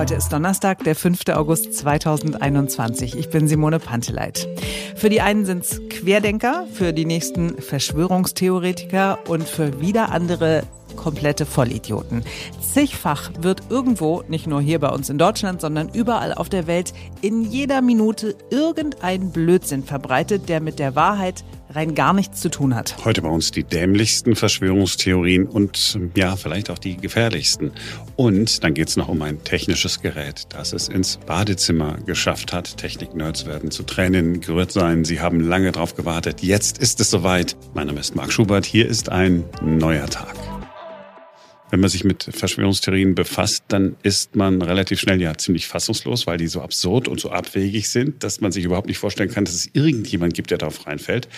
Heute ist Donnerstag, der 5. August 2021. Ich bin Simone Panteleit. Für die einen sind es Querdenker, für die nächsten Verschwörungstheoretiker und für wieder andere komplette Vollidioten. Zigfach wird irgendwo, nicht nur hier bei uns in Deutschland, sondern überall auf der Welt, in jeder Minute irgendein Blödsinn verbreitet, der mit der Wahrheit rein gar nichts zu tun hat. Heute bei uns die dämlichsten Verschwörungstheorien und ja, vielleicht auch die gefährlichsten. Und dann geht es noch um ein technisches Gerät, das es ins Badezimmer geschafft hat. Technik-Nerds werden zu Tränen gerührt sein. Sie haben lange drauf gewartet. Jetzt ist es soweit. Mein Name ist Marc Schubert. Hier ist ein neuer Tag wenn man sich mit Verschwörungstheorien befasst, dann ist man relativ schnell ja ziemlich fassungslos, weil die so absurd und so abwegig sind, dass man sich überhaupt nicht vorstellen kann, dass es irgendjemand gibt, der darauf reinfällt.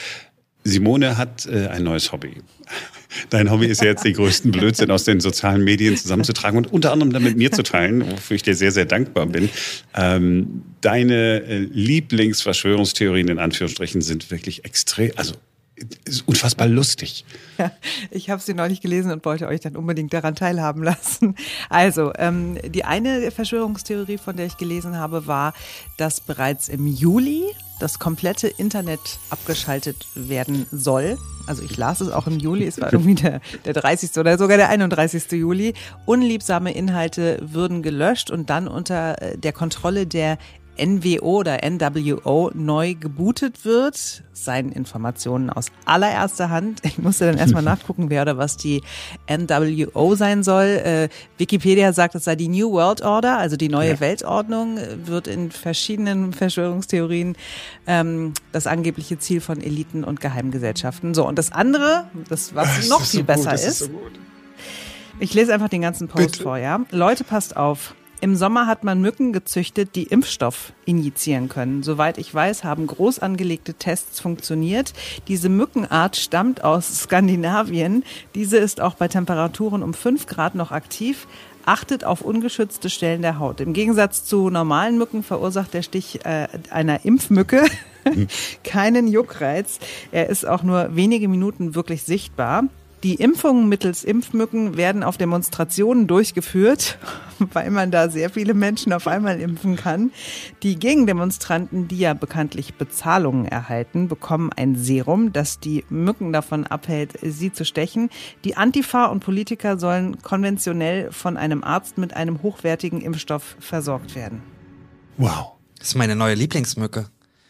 Simone hat äh, ein neues Hobby. Dein Hobby ist ja jetzt den größten Blödsinn aus den sozialen Medien zusammenzutragen und unter anderem dann mit mir zu teilen, wofür ich dir sehr, sehr dankbar bin. Ähm, deine äh, Lieblingsverschwörungstheorien in Anführungsstrichen sind wirklich extrem, also unfassbar lustig. Ja, ich habe sie neulich gelesen und wollte euch dann unbedingt daran teilhaben lassen. Also, ähm, die eine Verschwörungstheorie, von der ich gelesen habe, war, dass bereits im Juli das komplette Internet abgeschaltet werden soll. Also ich las es auch im Juli, es war irgendwie der, der 30. oder sogar der 31. Juli. Unliebsame Inhalte würden gelöscht und dann unter äh, der Kontrolle der NWO oder NWO neu gebootet wird. Seien Informationen aus allererster Hand. Ich musste dann erstmal nachgucken, wer oder was die NWO sein soll. Äh, Wikipedia sagt, es sei die New World Order, also die neue ja. Weltordnung, wird in verschiedenen Verschwörungstheorien ähm, das angebliche Ziel von Eliten und Geheimgesellschaften. So, und das andere, das was das noch viel so besser ist, ist so ich lese einfach den ganzen Post Bitte? vor, ja. Leute, passt auf. Im Sommer hat man Mücken gezüchtet, die Impfstoff injizieren können. Soweit ich weiß, haben groß angelegte Tests funktioniert. Diese Mückenart stammt aus Skandinavien. Diese ist auch bei Temperaturen um fünf Grad noch aktiv achtet auf ungeschützte Stellen der Haut. Im Gegensatz zu normalen Mücken verursacht der Stich äh, einer Impfmücke keinen Juckreiz. Er ist auch nur wenige Minuten wirklich sichtbar. Die Impfungen mittels Impfmücken werden auf Demonstrationen durchgeführt, weil man da sehr viele Menschen auf einmal impfen kann. Die Gegendemonstranten, die ja bekanntlich Bezahlungen erhalten, bekommen ein Serum, das die Mücken davon abhält, sie zu stechen. Die Antifa und Politiker sollen konventionell von einem Arzt mit einem hochwertigen Impfstoff versorgt werden. Wow. Das ist meine neue Lieblingsmücke.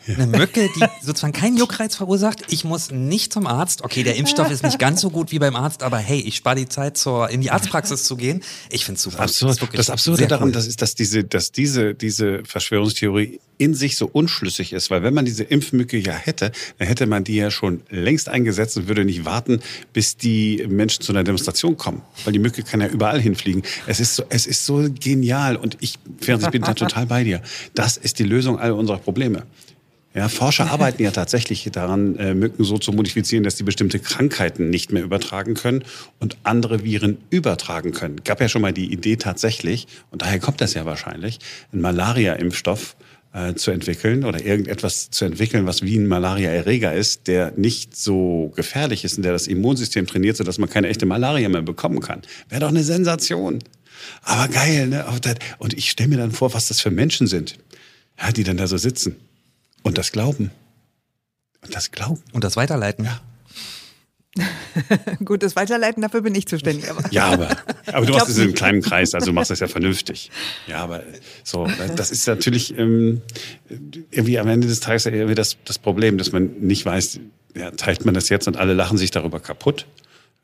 Eine Mücke, die sozusagen keinen Juckreiz verursacht. Ich muss nicht zum Arzt. Okay, der Impfstoff ist nicht ganz so gut wie beim Arzt, aber hey, ich spare die Zeit, zur, in die Arztpraxis zu gehen. Ich finde es super. Das, absurd, das, das Absurde daran, cool. das ist, dass diese, dass diese, diese Verschwörungstheorie in sich so unschlüssig ist, weil wenn man diese Impfmücke ja hätte, dann hätte man die ja schon längst eingesetzt und würde nicht warten, bis die Menschen zu einer Demonstration kommen, weil die Mücke kann ja überall hinfliegen. Es ist so, es ist so genial und ich, ich bin da total bei dir. Das ist die Lösung all unserer Probleme. Ja, Forscher arbeiten ja tatsächlich daran, äh, Mücken so zu modifizieren, dass sie bestimmte Krankheiten nicht mehr übertragen können und andere Viren übertragen können. Gab ja schon mal die Idee tatsächlich, und daher kommt das ja wahrscheinlich, einen Malaria-Impfstoff äh, zu entwickeln oder irgendetwas zu entwickeln, was wie ein Malaria-Erreger ist, der nicht so gefährlich ist und der das Immunsystem trainiert, sodass man keine echte Malaria mehr bekommen kann. Wäre doch eine Sensation. Aber geil, ne? Und ich stelle mir dann vor, was das für Menschen sind, ja, die dann da so sitzen. Und das Glauben. Und das Glauben. Und das Weiterleiten. Ja. Gut, das Weiterleiten, dafür bin ich zuständig. Aber. Ja, aber, aber du machst es in einem kleinen Kreis, also du machst das ja vernünftig. Ja, aber so, das ist natürlich ähm, irgendwie am Ende des Tages irgendwie das, das Problem, dass man nicht weiß, ja, teilt man das jetzt und alle lachen sich darüber kaputt.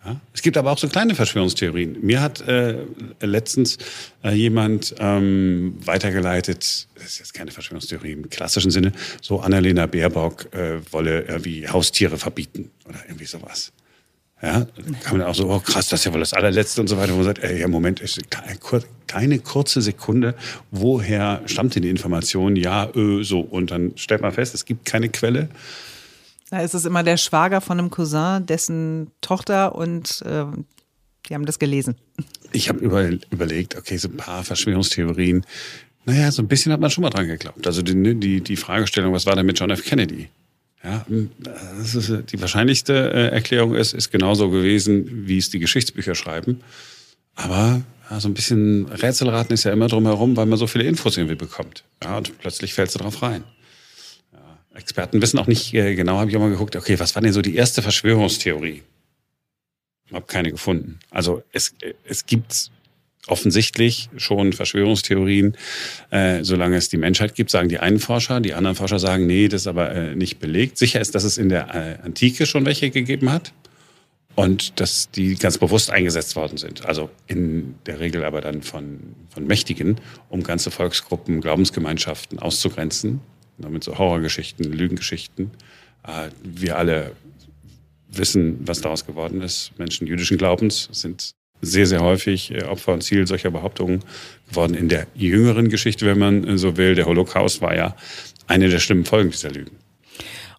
Ja? Es gibt aber auch so kleine Verschwörungstheorien. Mir hat äh, letztens äh, jemand ähm, weitergeleitet, das ist jetzt keine Verschwörungstheorie im klassischen Sinne, so Annalena Baerbock äh, wolle irgendwie Haustiere verbieten oder irgendwie sowas. Ja, kann man auch so, oh krass, das ist ja wohl das allerletzte und so weiter. Wo man sagt, ey, ja, Moment, keine kurze Sekunde, woher stammt denn die Information? Ja, ö, so. Und dann stellt man fest, es gibt keine Quelle. Da ist es immer der Schwager von einem Cousin, dessen Tochter und äh, die haben das gelesen. Ich habe über, überlegt, okay, so ein paar Verschwörungstheorien. Naja, so ein bisschen hat man schon mal dran geglaubt. Also die, die, die Fragestellung, was war denn mit John F. Kennedy? Ja, das ist, die wahrscheinlichste äh, Erklärung ist, ist genauso gewesen, wie es die Geschichtsbücher schreiben. Aber ja, so ein bisschen Rätselraten ist ja immer drumherum, weil man so viele Infos irgendwie bekommt. Ja, und plötzlich fällst du drauf rein. Experten wissen auch nicht äh, genau, habe ich auch mal geguckt, okay, was war denn so die erste Verschwörungstheorie? Ich habe keine gefunden. Also es, es gibt offensichtlich schon Verschwörungstheorien, äh, solange es die Menschheit gibt, sagen die einen Forscher. Die anderen Forscher sagen, nee, das ist aber äh, nicht belegt. Sicher ist, dass es in der äh, Antike schon welche gegeben hat und dass die ganz bewusst eingesetzt worden sind. Also in der Regel aber dann von, von Mächtigen, um ganze Volksgruppen, Glaubensgemeinschaften auszugrenzen. Damit so Horrorgeschichten, Lügengeschichten. Äh, wir alle wissen, was daraus geworden ist. Menschen jüdischen Glaubens sind sehr, sehr häufig äh, Opfer und Ziel solcher Behauptungen geworden. In der jüngeren Geschichte, wenn man so will, der Holocaust war ja eine der schlimmen Folgen dieser Lügen.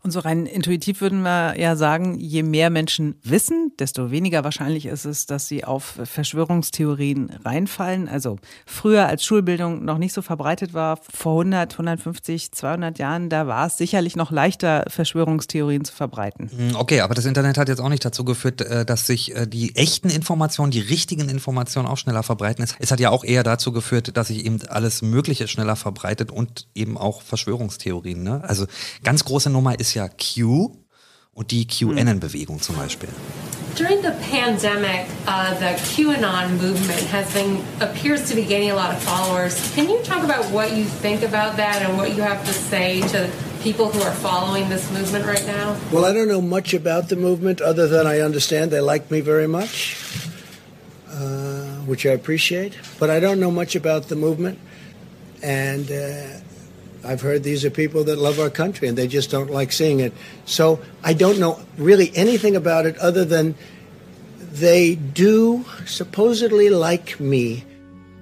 Und so rein intuitiv würden wir ja sagen, je mehr Menschen wissen, desto weniger wahrscheinlich ist es, dass sie auf Verschwörungstheorien reinfallen. Also früher, als Schulbildung noch nicht so verbreitet war, vor 100, 150, 200 Jahren, da war es sicherlich noch leichter, Verschwörungstheorien zu verbreiten. Hm, okay, aber das Internet hat jetzt auch nicht dazu geführt, äh, dass sich äh, die echten Informationen, die richtigen Informationen auch schneller verbreiten. Es hat ja auch eher dazu geführt, dass sich eben alles Mögliche schneller verbreitet und eben auch Verschwörungstheorien. Ne? Also ganz große Nummer ist ist ja Q und die QAnon-Bewegung zum Beispiel. During the pandemic, uh, the QAnon movement has been appears to be gaining a lot of followers. Can you talk about what you think about that and what you have to say to people who are following this movement right now? Well, I don't know much about the movement other than I understand they like me very much, uh, which I appreciate. But I don't know much about the movement, and. Uh, I've heard these are people that love our country and they just don't like seeing it. So I don't know really anything about it other than they do supposedly like me.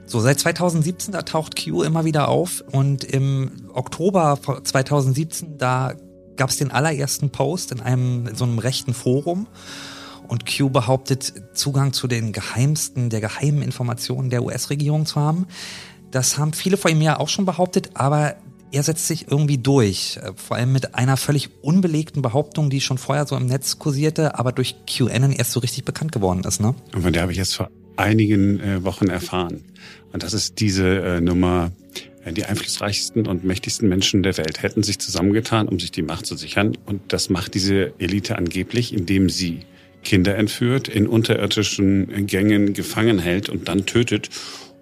So, seit 2017, da taucht Q immer wieder auf und im Oktober 2017, da gab es den allerersten Post in einem so einem rechten Forum und Q behauptet, Zugang zu den geheimsten, der geheimen Informationen der US-Regierung zu haben. Das haben viele vor ihm ja auch schon behauptet, aber er setzt sich irgendwie durch. Äh, vor allem mit einer völlig unbelegten Behauptung, die schon vorher so im Netz kursierte, aber durch QAnon erst so richtig bekannt geworden ist. Ne? Und von der habe ich jetzt vor einigen äh, Wochen erfahren. Und das ist diese äh, Nummer, äh, die einflussreichsten und mächtigsten Menschen der Welt hätten sich zusammengetan, um sich die Macht zu sichern. Und das macht diese Elite angeblich, indem sie Kinder entführt, in unterirdischen Gängen gefangen hält und dann tötet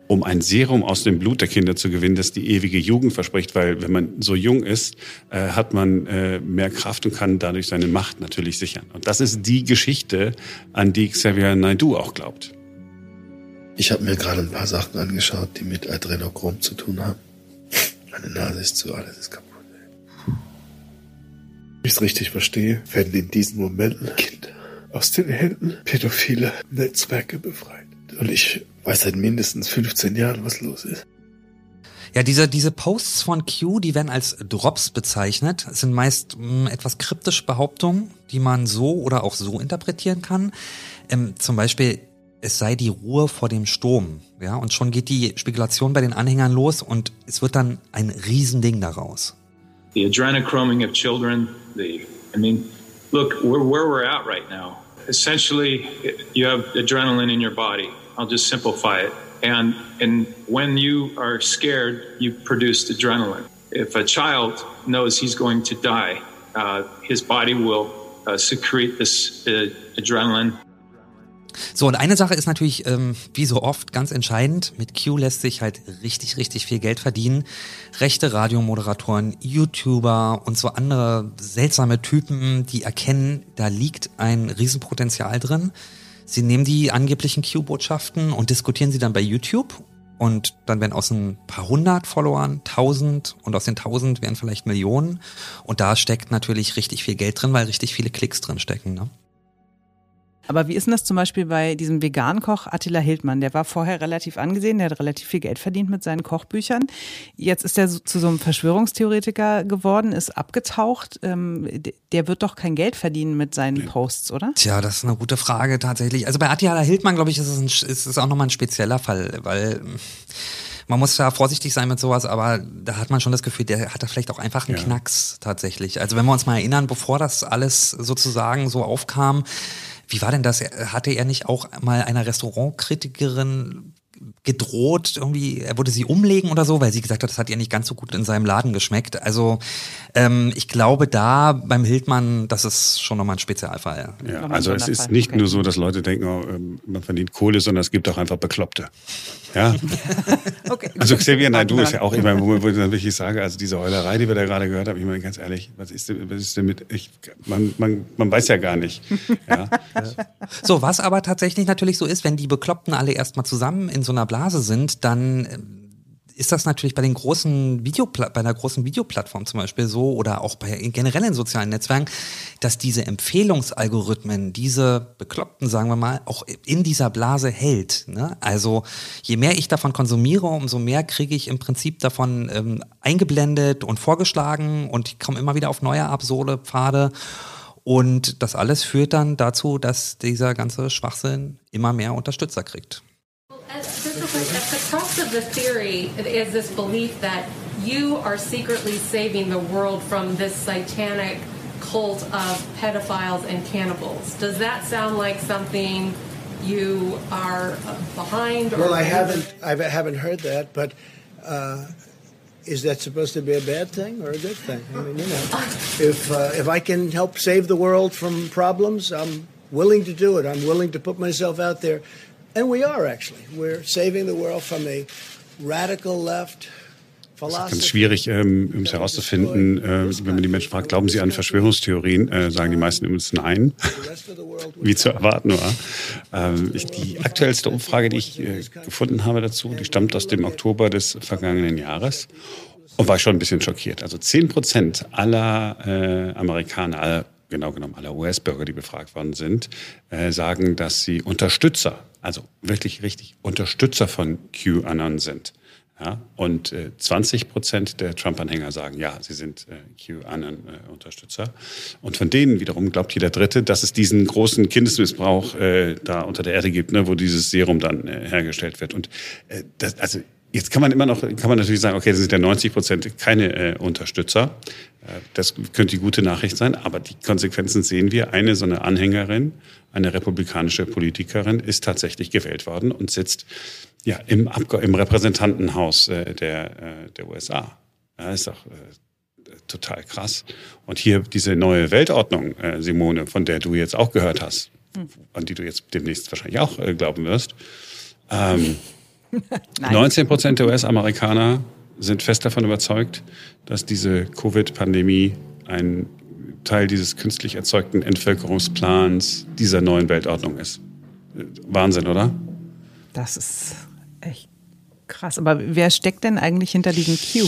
um ein Serum aus dem Blut der Kinder zu gewinnen, das die ewige Jugend verspricht, weil wenn man so jung ist, äh, hat man äh, mehr Kraft und kann dadurch seine Macht natürlich sichern. Und das ist die Geschichte, an die Xavier Naidoo auch glaubt. Ich habe mir gerade ein paar Sachen angeschaut, die mit Adrenochrom zu tun haben. Meine Nase ist zu, alles ist kaputt. Wenn ich es richtig verstehe, werden in diesen Momenten Kinder aus den Händen pädophile Netzwerke befreit. Und ich weiß seit mindestens 15 Jahren, was los ist. Ja, diese, diese Posts von Q, die werden als Drops bezeichnet. Es sind meist mh, hm, etwas kryptische Behauptungen, die man so oder auch so interpretieren kann. Ähm, zum Beispiel, es sei die Ruhe vor dem Sturm. Ja, und schon geht die Spekulation bei den Anhängern los und es wird dann ein Riesending daraus. The adrenochroming of children, the, I mean, look, where, where we're at right now. Essentially, you have adrenaline in your body. I'll just simplify it. And, and when you are scared, you produce adrenaline. If a child knows he's going to die, uh, his body will uh, secrete this uh, adrenaline. So, und eine Sache ist natürlich, ähm, wie so oft, ganz entscheidend. Mit Q lässt sich halt richtig, richtig viel Geld verdienen. Rechte Radiomoderatoren, YouTuber und so andere seltsame Typen, die erkennen, da liegt ein Riesenpotenzial drin. Sie nehmen die angeblichen Q-Botschaften und diskutieren sie dann bei YouTube. Und dann werden aus ein paar hundert Followern tausend und aus den tausend werden vielleicht Millionen. Und da steckt natürlich richtig viel Geld drin, weil richtig viele Klicks drin stecken. Ne? Aber wie ist denn das zum Beispiel bei diesem Vegan-Koch Attila Hildmann? Der war vorher relativ angesehen, der hat relativ viel Geld verdient mit seinen Kochbüchern. Jetzt ist er zu so einem Verschwörungstheoretiker geworden, ist abgetaucht. Ähm, der wird doch kein Geld verdienen mit seinen Posts, oder? Tja, das ist eine gute Frage tatsächlich. Also bei Attila Hildmann, glaube ich, ist es, ein, ist es auch nochmal ein spezieller Fall, weil man muss ja vorsichtig sein mit sowas, aber da hat man schon das Gefühl, der hat da vielleicht auch einfach einen ja. Knacks tatsächlich. Also wenn wir uns mal erinnern, bevor das alles sozusagen so aufkam, wie war denn das? Hatte er nicht auch mal einer Restaurantkritikerin gedroht, irgendwie, er würde sie umlegen oder so, weil sie gesagt hat, das hat ihr nicht ganz so gut in seinem Laden geschmeckt. Also ähm, ich glaube da beim Hildmann, das ist schon nochmal ein Spezialfall. Ja, also es ist nicht okay. nur so, dass Leute denken, oh, ähm, man verdient Kohle, sondern es gibt auch einfach Bekloppte. Ja. okay. Also Xavier Naidu ist ja auch, ich meine, wo, wo ich dann wirklich sage, also diese Heulerei, die wir da gerade gehört haben, ich meine ganz ehrlich, was ist denn, was ist denn mit, ich, man, man, man weiß ja gar nicht. Ja. So, was aber tatsächlich natürlich so ist, wenn die Bekloppten alle erstmal zusammen in so einer Blase sind, dann ähm, ist das natürlich bei den großen Videopla bei einer großen Videoplattform zum Beispiel so oder auch bei generell in sozialen Netzwerken, dass diese Empfehlungsalgorithmen, diese Bekloppten, sagen wir mal, auch in dieser Blase hält. Ne? Also je mehr ich davon konsumiere, umso mehr kriege ich im Prinzip davon ähm, eingeblendet und vorgeschlagen und ich komme immer wieder auf neue absurde Pfade. Und das alles führt dann dazu, dass dieser ganze Schwachsinn immer mehr Unterstützer kriegt. At the crux of the theory is this belief that you are secretly saving the world from this satanic cult of pedophiles and cannibals. Does that sound like something you are behind? well, I haven't. I haven't heard that, but. Uh, is that supposed to be a bad thing or a good thing? I mean, you know, if uh, if I can help save the world from problems, I'm willing to do it. I'm willing to put myself out there And we are actually. We're saving the world from a radical left Es ist ganz schwierig, ähm, um es herauszufinden, äh, wenn man die Menschen fragt, glauben sie an Verschwörungstheorien, äh, sagen die meisten übrigens nein, wie zu erwarten war. Ähm, ich, die aktuellste Umfrage, die ich äh, gefunden habe dazu, die stammt aus dem Oktober des vergangenen Jahres und war schon ein bisschen schockiert. Also 10 Prozent aller äh, Amerikaner, aller genau genommen aller US-Bürger, die befragt worden sind, äh, sagen, dass sie Unterstützer, also wirklich richtig Unterstützer von QAnon sind. Ja, und äh, 20 Prozent der Trump-Anhänger sagen, ja, sie sind äh, QAnon-Unterstützer. Äh, und von denen wiederum glaubt jeder Dritte, dass es diesen großen Kindesmissbrauch äh, da unter der Erde gibt, ne, wo dieses Serum dann äh, hergestellt wird. Und das, also Jetzt kann man immer noch, kann man natürlich sagen, okay, das sind ja 90 Prozent keine äh, Unterstützer. Das könnte die gute Nachricht sein, aber die Konsequenzen sehen wir. Eine so eine Anhängerin, eine republikanische Politikerin ist tatsächlich gewählt worden und sitzt ja im, Abge im Repräsentantenhaus äh, der, äh, der USA. Ja, ist doch äh, total krass. Und hier diese neue Weltordnung, äh, Simone, von der du jetzt auch gehört hast, hm. an die du jetzt demnächst wahrscheinlich auch äh, glauben wirst. Ähm, 19 Prozent der US-Amerikaner sind fest davon überzeugt, dass diese Covid-Pandemie ein Teil dieses künstlich erzeugten Entvölkerungsplans dieser neuen Weltordnung ist. Wahnsinn, oder? Das ist echt krass. Aber wer steckt denn eigentlich hinter diesem Q?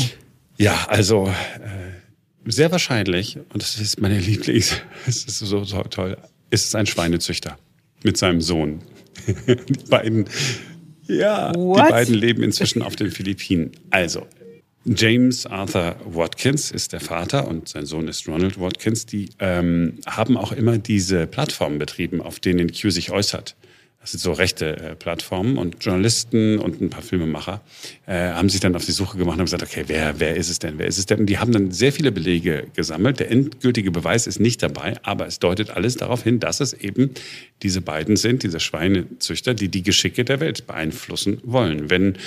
Ja, also äh, sehr wahrscheinlich, und das ist meine Lieblings, es ist so toll, ist es ein Schweinezüchter mit seinem Sohn. Die beiden ja, What? die beiden leben inzwischen auf den Philippinen. Also, James Arthur Watkins ist der Vater und sein Sohn ist Ronald Watkins. Die ähm, haben auch immer diese Plattformen betrieben, auf denen Q sich äußert das sind so rechte äh, Plattformen und Journalisten und ein paar Filmemacher äh, haben sich dann auf die Suche gemacht und haben gesagt, okay, wer, wer ist es denn, wer ist es denn? Und die haben dann sehr viele Belege gesammelt. Der endgültige Beweis ist nicht dabei, aber es deutet alles darauf hin, dass es eben diese beiden sind, diese Schweinezüchter, die die Geschicke der Welt beeinflussen wollen. Wenn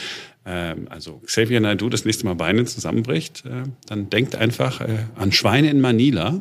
also Xavier Naidoo das nächste Mal Beine zusammenbricht, äh, dann denkt einfach äh, an Schweine in Manila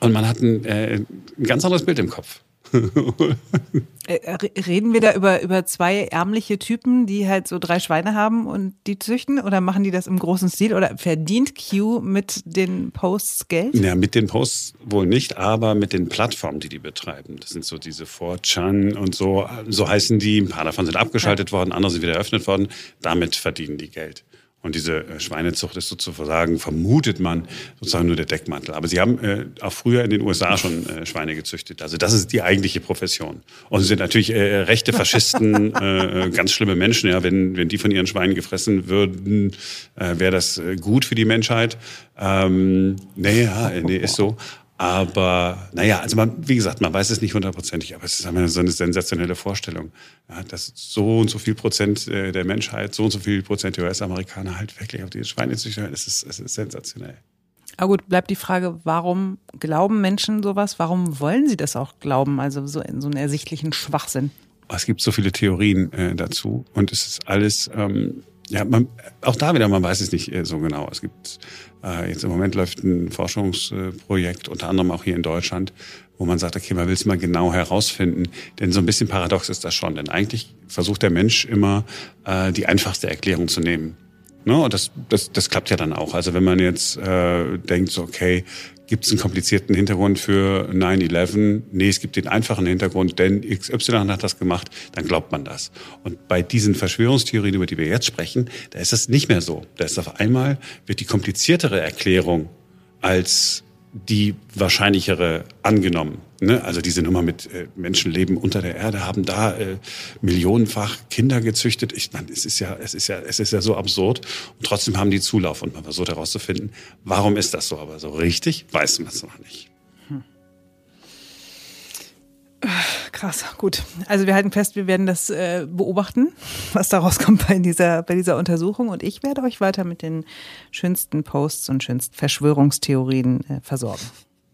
und man hat ein, äh, ein ganz anderes Bild im Kopf. Äh, reden wir da über, über zwei ärmliche Typen, die halt so drei Schweine haben und die züchten? Oder machen die das im großen Stil? Oder verdient Q mit den Posts Geld? Ja, mit den Posts wohl nicht, aber mit den Plattformen, die die betreiben. Das sind so diese 4chan und so, so heißen die. Ein paar davon sind abgeschaltet ja. worden, andere sind wieder eröffnet worden. Damit verdienen die Geld. Und diese äh, Schweinezucht ist sozusagen, vermutet man, sozusagen nur der Deckmantel. Aber sie haben äh, auch früher in den USA schon äh, Schweine gezüchtet. Also das ist die eigentliche Profession. Und sie sind natürlich äh, rechte Faschisten, äh, äh, ganz schlimme Menschen. Ja, wenn, wenn die von ihren Schweinen gefressen würden, äh, wäre das äh, gut für die Menschheit. Ähm, nee, nee, ist so. Aber naja, also man, wie gesagt, man weiß es nicht hundertprozentig, aber es ist einfach so eine sensationelle Vorstellung, ja, dass so und so viel Prozent äh, der Menschheit, so und so viel Prozent der US-Amerikaner halt wirklich auf diese Schweine züchten. Es ist, es ist sensationell. Aber gut, bleibt die Frage, warum glauben Menschen sowas? Warum wollen sie das auch glauben? Also so in so einen ersichtlichen Schwachsinn. Es gibt so viele Theorien äh, dazu und es ist alles, ähm, ja, man, auch da wieder, man weiß es nicht äh, so genau. Es gibt äh, jetzt im Moment läuft ein Forschungsprojekt, unter anderem auch hier in Deutschland, wo man sagt, okay, man will es mal genau herausfinden. Denn so ein bisschen paradox ist das schon. Denn eigentlich versucht der Mensch immer äh, die einfachste Erklärung zu nehmen. Ne? Und das, das, das klappt ja dann auch. Also wenn man jetzt äh, denkt, so, okay, gibt es einen komplizierten Hintergrund für 9-11? Nee, es gibt den einfachen Hintergrund, denn XY hat das gemacht, dann glaubt man das. Und bei diesen Verschwörungstheorien, über die wir jetzt sprechen, da ist das nicht mehr so. Da ist auf einmal, wird die kompliziertere Erklärung als die wahrscheinlichere angenommen. Ne? Also diese Nummer mit äh, Menschenleben unter der Erde haben da äh, millionenfach Kinder gezüchtet. Ich meine, es ist ja, es ist ja, es ist ja so absurd. Und trotzdem haben die Zulauf und man versucht herauszufinden, warum ist das so. Aber so richtig weiß man es noch nicht. Krass, gut. Also wir halten fest, wir werden das äh, beobachten, was daraus kommt bei dieser, bei dieser Untersuchung. Und ich werde euch weiter mit den schönsten Posts und schönsten Verschwörungstheorien äh, versorgen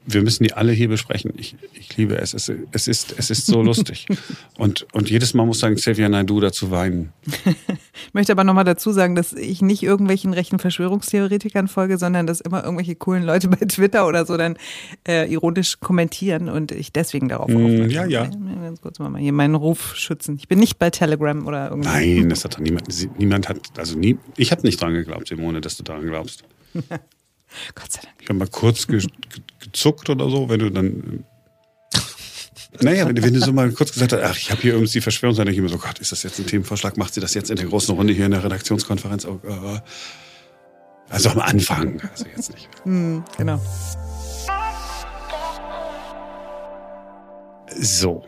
wir müssen die alle hier besprechen. Ich, ich liebe es. Es, es, ist, es ist so lustig. Und, und jedes Mal muss sagen, Xavier Naidoo dazu weinen. ich möchte aber nochmal dazu sagen, dass ich nicht irgendwelchen rechten Verschwörungstheoretikern folge, sondern dass immer irgendwelche coolen Leute bei Twitter oder so dann äh, ironisch kommentieren und ich deswegen darauf mm, aufmerksam Ja, ja. Ganz kurz mal hier meinen Ruf schützen. Ich bin nicht bei Telegram oder irgendwas. Nein, das hat doch niemand, niemand hat, also nie, ich habe nicht dran geglaubt, Simone, dass du daran glaubst. Gott sei Dank. Ich habe mal kurz ge gezuckt oder so, wenn du dann. Naja, wenn, wenn du so mal kurz gesagt hast, ach, ich habe hier irgendwie die Verschwörung, dann denke ich mir so, Gott, ist das jetzt ein Themenvorschlag? Macht sie das jetzt in der großen Runde hier in der Redaktionskonferenz? Oh, uh, also am Anfang, also jetzt nicht. Hm, genau. So,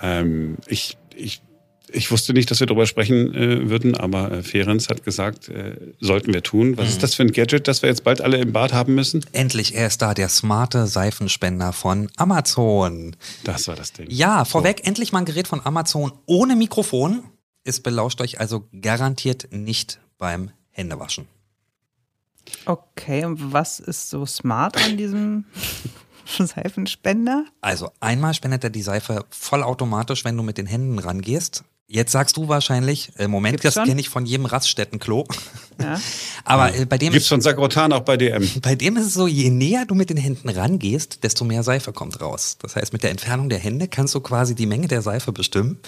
ähm, ich, ich ich wusste nicht, dass wir darüber sprechen äh, würden, aber äh, Ferenc hat gesagt, äh, sollten wir tun. Was mhm. ist das für ein Gadget, das wir jetzt bald alle im Bad haben müssen? Endlich, er ist da, der smarte Seifenspender von Amazon. Das war das Ding. Ja, vorweg, so. endlich mal ein Gerät von Amazon ohne Mikrofon. Es belauscht euch also garantiert nicht beim Händewaschen. Okay, und was ist so smart an diesem Seifenspender? Also einmal spendet er die Seife vollautomatisch, wenn du mit den Händen rangehst. Jetzt sagst du wahrscheinlich, äh, Moment, Gibt's das kenne ich von jedem Raststättenklo. Ja. Aber äh, bei dem gibt's von Sakrotan auch bei DM. Bei dem ist es so, je näher du mit den Händen rangehst, desto mehr Seife kommt raus. Das heißt, mit der Entfernung der Hände kannst du quasi die Menge der Seife bestimmen.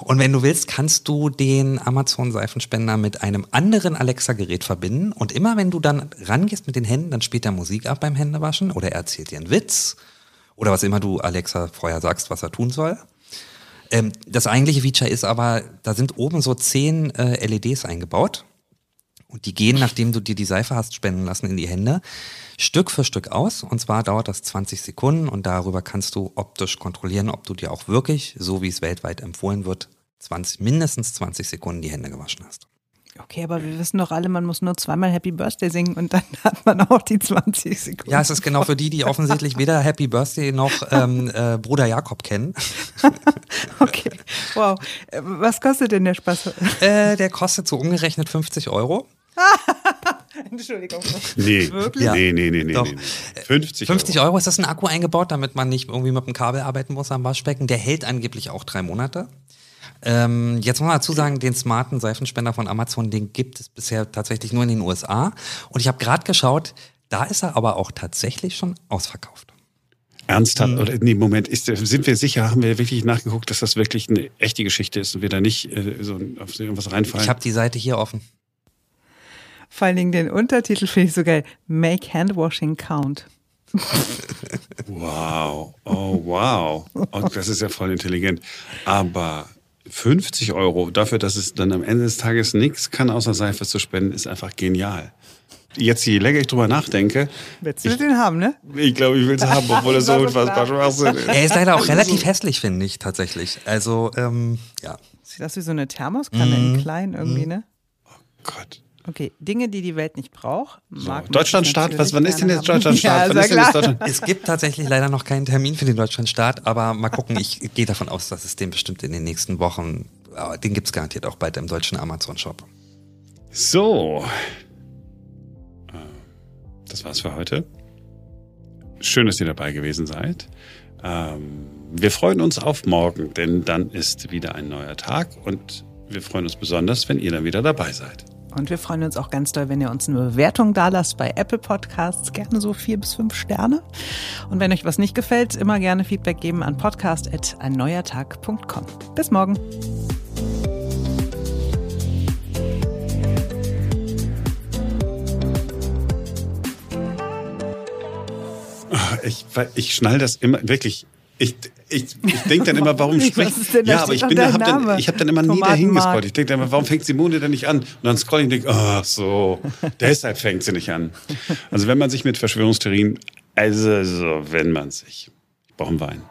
Und wenn du willst, kannst du den Amazon Seifenspender mit einem anderen Alexa Gerät verbinden und immer wenn du dann rangehst mit den Händen, dann spielt er Musik ab beim Händewaschen oder er erzählt dir einen Witz oder was immer du Alexa vorher sagst, was er tun soll. Ähm, das eigentliche Feature ist aber, da sind oben so zehn äh, LEDs eingebaut. Und die gehen, nachdem du dir die Seife hast spenden lassen, in die Hände, Stück für Stück aus. Und zwar dauert das 20 Sekunden und darüber kannst du optisch kontrollieren, ob du dir auch wirklich, so wie es weltweit empfohlen wird, 20, mindestens 20 Sekunden die Hände gewaschen hast. Okay, aber wir wissen doch alle, man muss nur zweimal Happy Birthday singen und dann hat man auch die 20 Sekunden. Ja, es ist genau für die, die offensichtlich weder Happy Birthday noch ähm, äh, Bruder Jakob kennen. okay, wow. Was kostet denn der Spaß? Äh, der kostet so umgerechnet 50 Euro. Entschuldigung. Nee, Wirklich? Ja. nee, nee, nee, nee, Doch. nee. 50, 50 Euro. Euro ist das ein Akku eingebaut, damit man nicht irgendwie mit dem Kabel arbeiten muss am Waschbecken. Der hält angeblich auch drei Monate. Ähm, jetzt muss man dazu sagen, den smarten Seifenspender von Amazon, den gibt es bisher tatsächlich nur in den USA. Und ich habe gerade geschaut, da ist er aber auch tatsächlich schon ausverkauft. Ernsthaft? Mhm. Oder nee, Moment, ist, sind wir sicher, haben wir wirklich nachgeguckt, dass das wirklich eine echte Geschichte ist und wir da nicht äh, so auf irgendwas reinfallen? Ich habe die Seite hier offen. Vor allen Dingen den Untertitel finde ich so geil. Make Handwashing Count. wow, oh wow. Oh, das ist ja voll intelligent. Aber 50 Euro dafür, dass es dann am Ende des Tages nichts kann, außer Seife zu spenden, ist einfach genial. Jetzt, je länger ich drüber nachdenke. Willst du ich, den haben, ne? Ich glaube, ich will es haben, obwohl er so unfassbar Schwachsinn ist. Er ist leider auch relativ hässlich, finde ich, tatsächlich. Also, ähm, ja. Sieht aus wie so eine Thermoskanne mm. in klein irgendwie, ne? Oh Gott. Okay, Dinge, die die Welt nicht braucht. So, Deutschlandstart, was, wann ist denn jetzt Deutschlandstart? Ja, Deutschland? Es gibt tatsächlich leider noch keinen Termin für den Deutschlandstart, aber mal gucken, ich gehe davon aus, dass es den bestimmt in den nächsten Wochen, den gibt es garantiert auch bald im deutschen Amazon-Shop. So. Äh, das war's für heute. Schön, dass ihr dabei gewesen seid. Ähm Wir freuen uns auf morgen, denn dann ist wieder ein neuer Tag und wir freuen uns besonders, wenn ihr dann wieder dabei seid. Und wir freuen uns auch ganz doll, wenn ihr uns eine Bewertung da lasst bei Apple Podcasts. Gerne so vier bis fünf Sterne. Und wenn euch was nicht gefällt, immer gerne Feedback geben an podcast.einneuertag.com. Bis morgen. Ich, ich schnall das immer wirklich. Ich, ich, ich denke dann immer, warum spricht. Ja, aber ich bin, hab dann, ich habe dann immer nie dahin gescrollt. Ich denke dann, warum fängt Simone denn nicht an? Und dann scroll ich und denke, ach so, deshalb fängt sie nicht an. Also wenn man sich mit Verschwörungstheorien, also, also wenn man sich, ich brauche einen Wein.